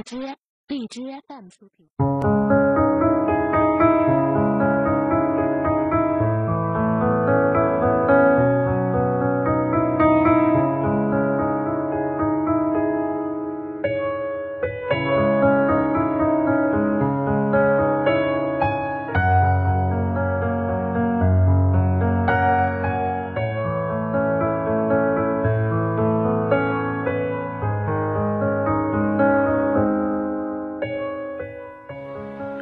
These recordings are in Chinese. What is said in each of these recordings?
荔枝荔枝 FM 出品。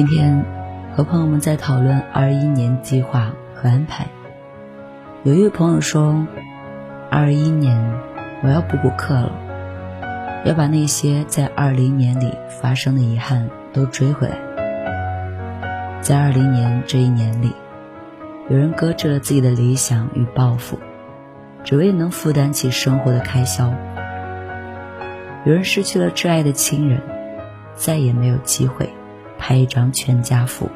今天和朋友们在讨论二一年计划和安排。有一位朋友说，二一年我要补补课了，要把那些在二零年里发生的遗憾都追回来。在二零年这一年里，有人搁置了自己的理想与抱负，只为能负担起生活的开销；有人失去了挚爱的亲人，再也没有机会。拍一张全家福。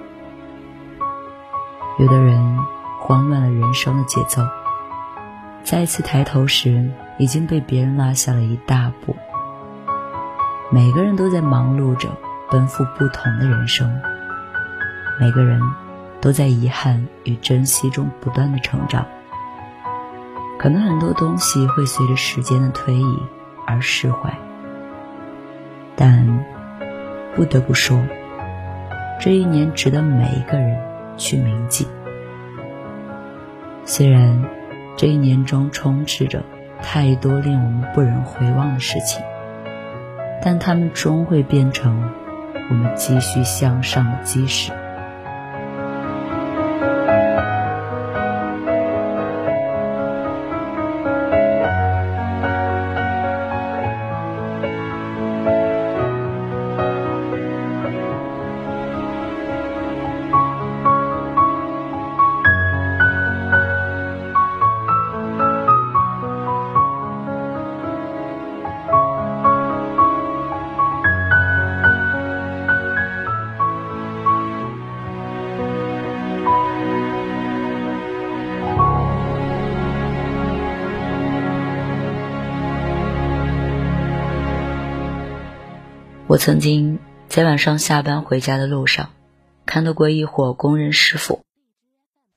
有的人慌乱了人生的节奏，再次抬头时已经被别人拉下了一大步。每个人都在忙碌着奔赴不同的人生，每个人都在遗憾与珍惜中不断的成长。可能很多东西会随着时间的推移而释怀，但不得不说。这一年值得每一个人去铭记。虽然这一年中充斥着太多令我们不忍回望的事情，但它们终会变成我们继续向上的基石。我曾经在晚上下班回家的路上，看到过一伙工人师傅，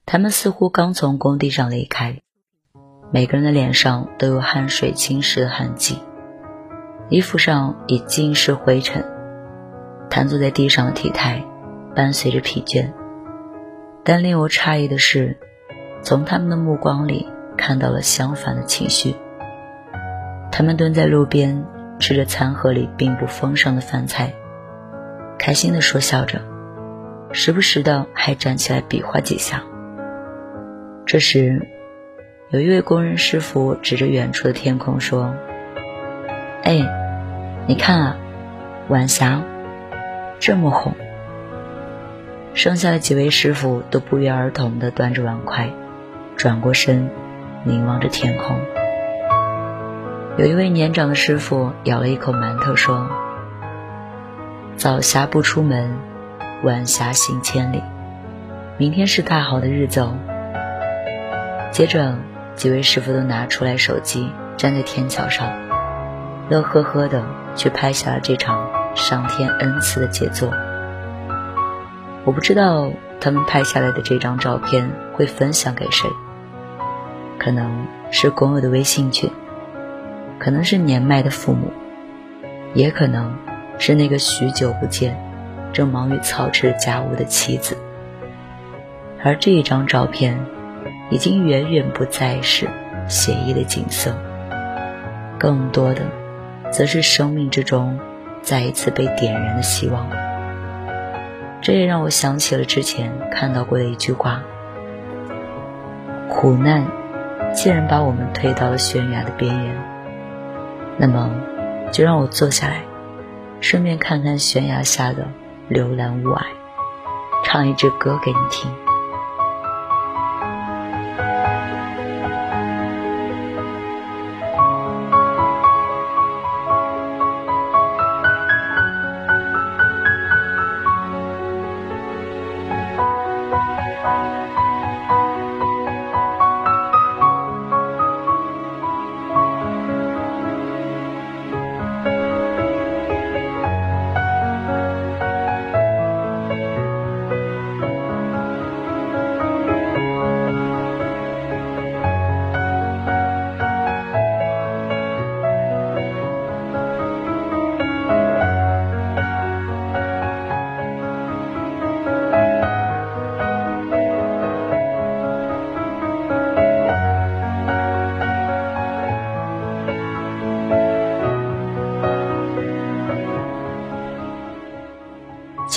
他们似乎刚从工地上离开，每个人的脸上都有汗水侵蚀的痕迹，衣服上已尽是灰尘，瘫坐在地上的体态伴随着疲倦。但令我诧异的是，从他们的目光里看到了相反的情绪，他们蹲在路边。吃着餐盒里并不丰盛的饭菜，开心的说笑着，时不时的还站起来比划几下。这时，有一位工人师傅指着远处的天空说：“哎，你看啊，晚霞这么红。”剩下的几位师傅都不约而同的端着碗筷，转过身，凝望着天空。有一位年长的师傅咬了一口馒头，说：“早霞不出门，晚霞行千里。明天是大好的日子哦。”接着，几位师傅都拿出来手机，站在天桥上，乐呵呵的去拍下了这场上天恩赐的杰作。我不知道他们拍下来的这张照片会分享给谁，可能是工友的微信群。可能是年迈的父母，也可能是那个许久不见、正忙于操持家务的妻子。而这一张照片，已经远远不再是写意的景色，更多的，则是生命之中再一次被点燃的希望。这也让我想起了之前看到过的一句话：苦难既然把我们推到了悬崖的边缘，那么就让我坐下来，顺便看看悬崖下的流岚雾霭，唱一支歌给你听。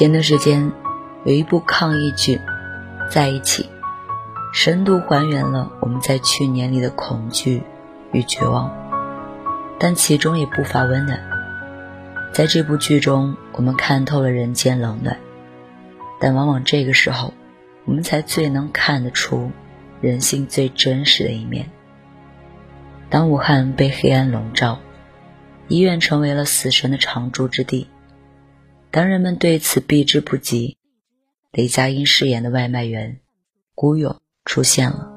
前段时间有一部抗疫剧《在一起》，深度还原了我们在去年里的恐惧与绝望，但其中也不乏温暖。在这部剧中，我们看透了人间冷暖，但往往这个时候，我们才最能看得出人性最真实的一面。当武汉被黑暗笼罩，医院成为了死神的常驻之地。当人们对此避之不及，雷佳音饰演的外卖员孤勇出现了。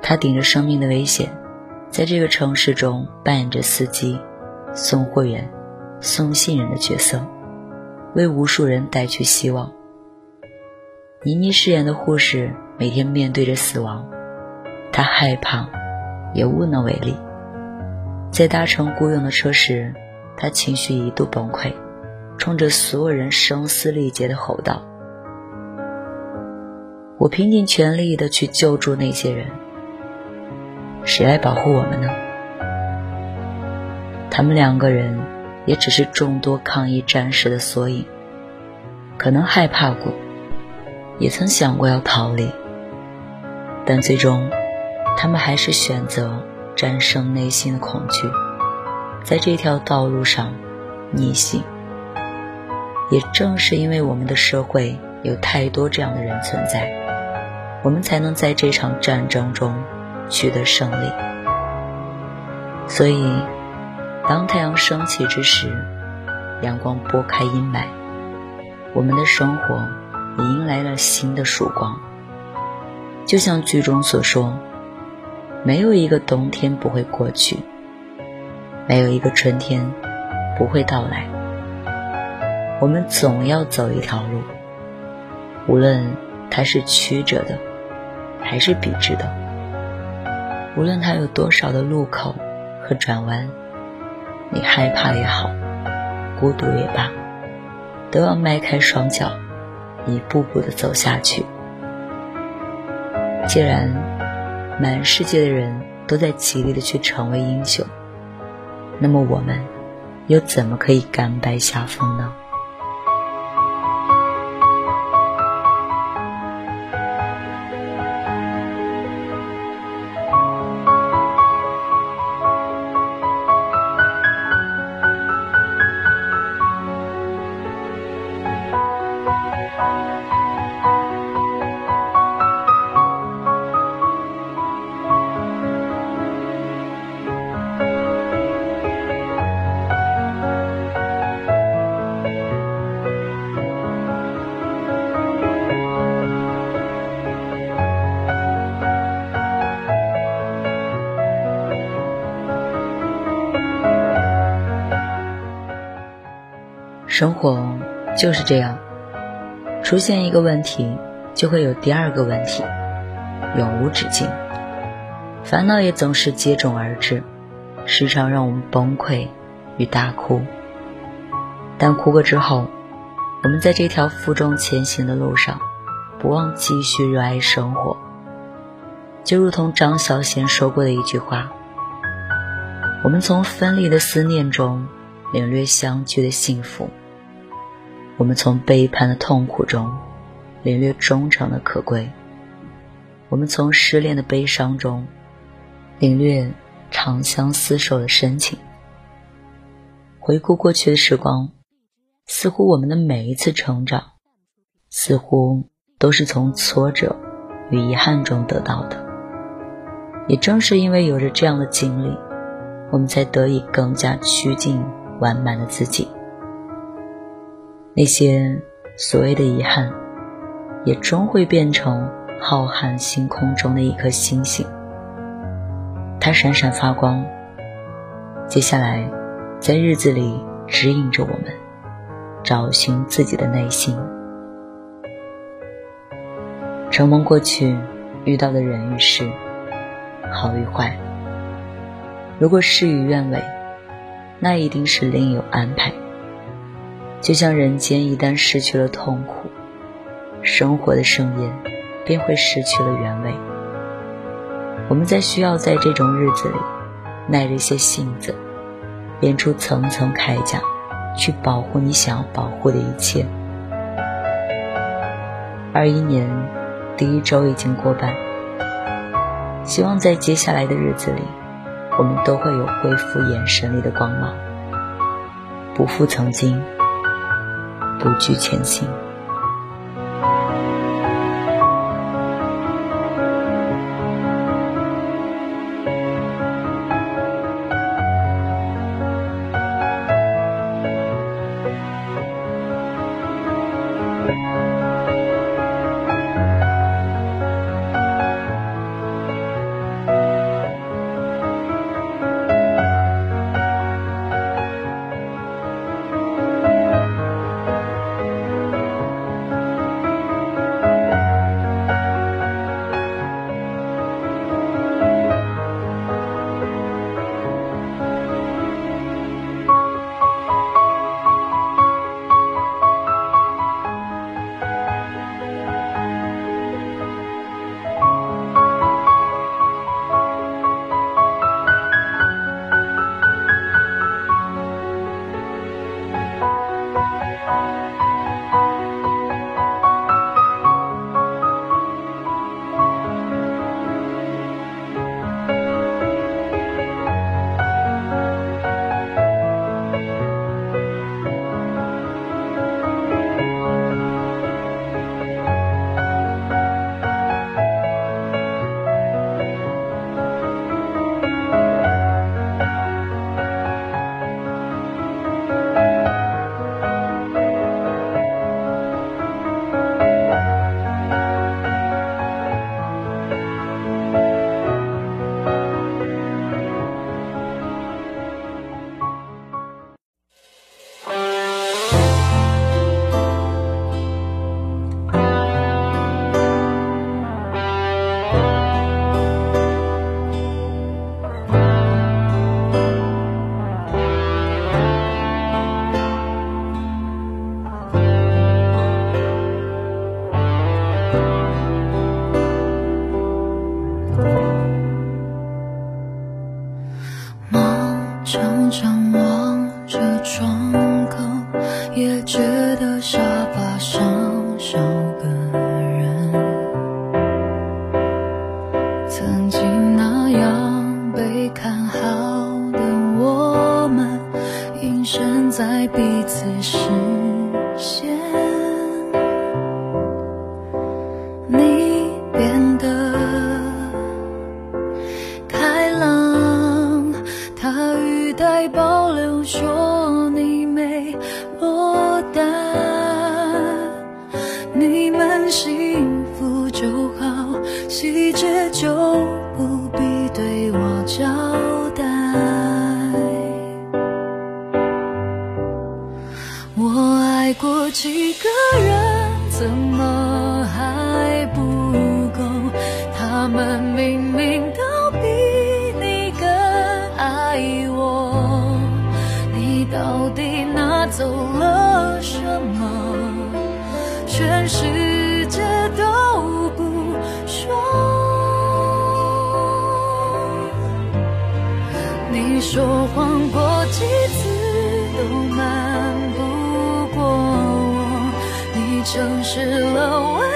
他顶着生命的危险，在这个城市中扮演着司机、送货员、送信人的角色，为无数人带去希望。倪妮饰演的护士每天面对着死亡，她害怕，也无能为力。在搭乘孤勇的车时，她情绪一度崩溃。冲着所有人声嘶力竭的吼道：“我拼尽全力的去救助那些人，谁来保护我们呢？他们两个人也只是众多抗议战士的缩影，可能害怕过，也曾想过要逃离，但最终，他们还是选择战胜内心的恐惧，在这条道路上逆行。”也正是因为我们的社会有太多这样的人存在，我们才能在这场战争中取得胜利。所以，当太阳升起之时，阳光拨开阴霾，我们的生活也迎来了新的曙光。就像剧中所说，没有一个冬天不会过去，没有一个春天不会到来。我们总要走一条路，无论它是曲折的，还是笔直的；无论它有多少的路口和转弯，你害怕也好，孤独也罢，都要迈开双脚，一步步的走下去。既然满世界的人都在极力的去成为英雄，那么我们又怎么可以甘拜下风呢？生活就是这样，出现一个问题，就会有第二个问题，永无止境。烦恼也总是接踵而至，时常让我们崩溃与大哭。但哭过之后，我们在这条负重前行的路上，不忘继续热爱生活。就如同张小娴说过的一句话：“我们从分离的思念中领略相聚的幸福，我们从背叛的痛苦中领略忠诚的可贵，我们从失恋的悲伤中领略长相厮守的深情。”回顾过去的时光，似乎我们的每一次成长，似乎都是从挫折与遗憾中得到的。也正是因为有着这样的经历，我们才得以更加趋近完满的自己。那些所谓的遗憾，也终会变成浩瀚星空中的一颗星星，它闪闪发光。接下来。在日子里指引着我们，找寻自己的内心。承蒙过去遇到的人与事，好与坏。如果事与愿违，那一定是另有安排。就像人间一旦失去了痛苦，生活的盛宴便会失去了原味。我们在需要在这种日子里耐着些性子。编出层层铠甲，去保护你想要保护的一切。二一年第一周已经过半，希望在接下来的日子里，我们都会有恢复眼神里的光芒，不负曾经，不惧前行。该保留说你没落单你们幸福就好细节就不必对我交代我爱过几个全世界都不说，你说谎过几次都瞒不过我，你诚实了我。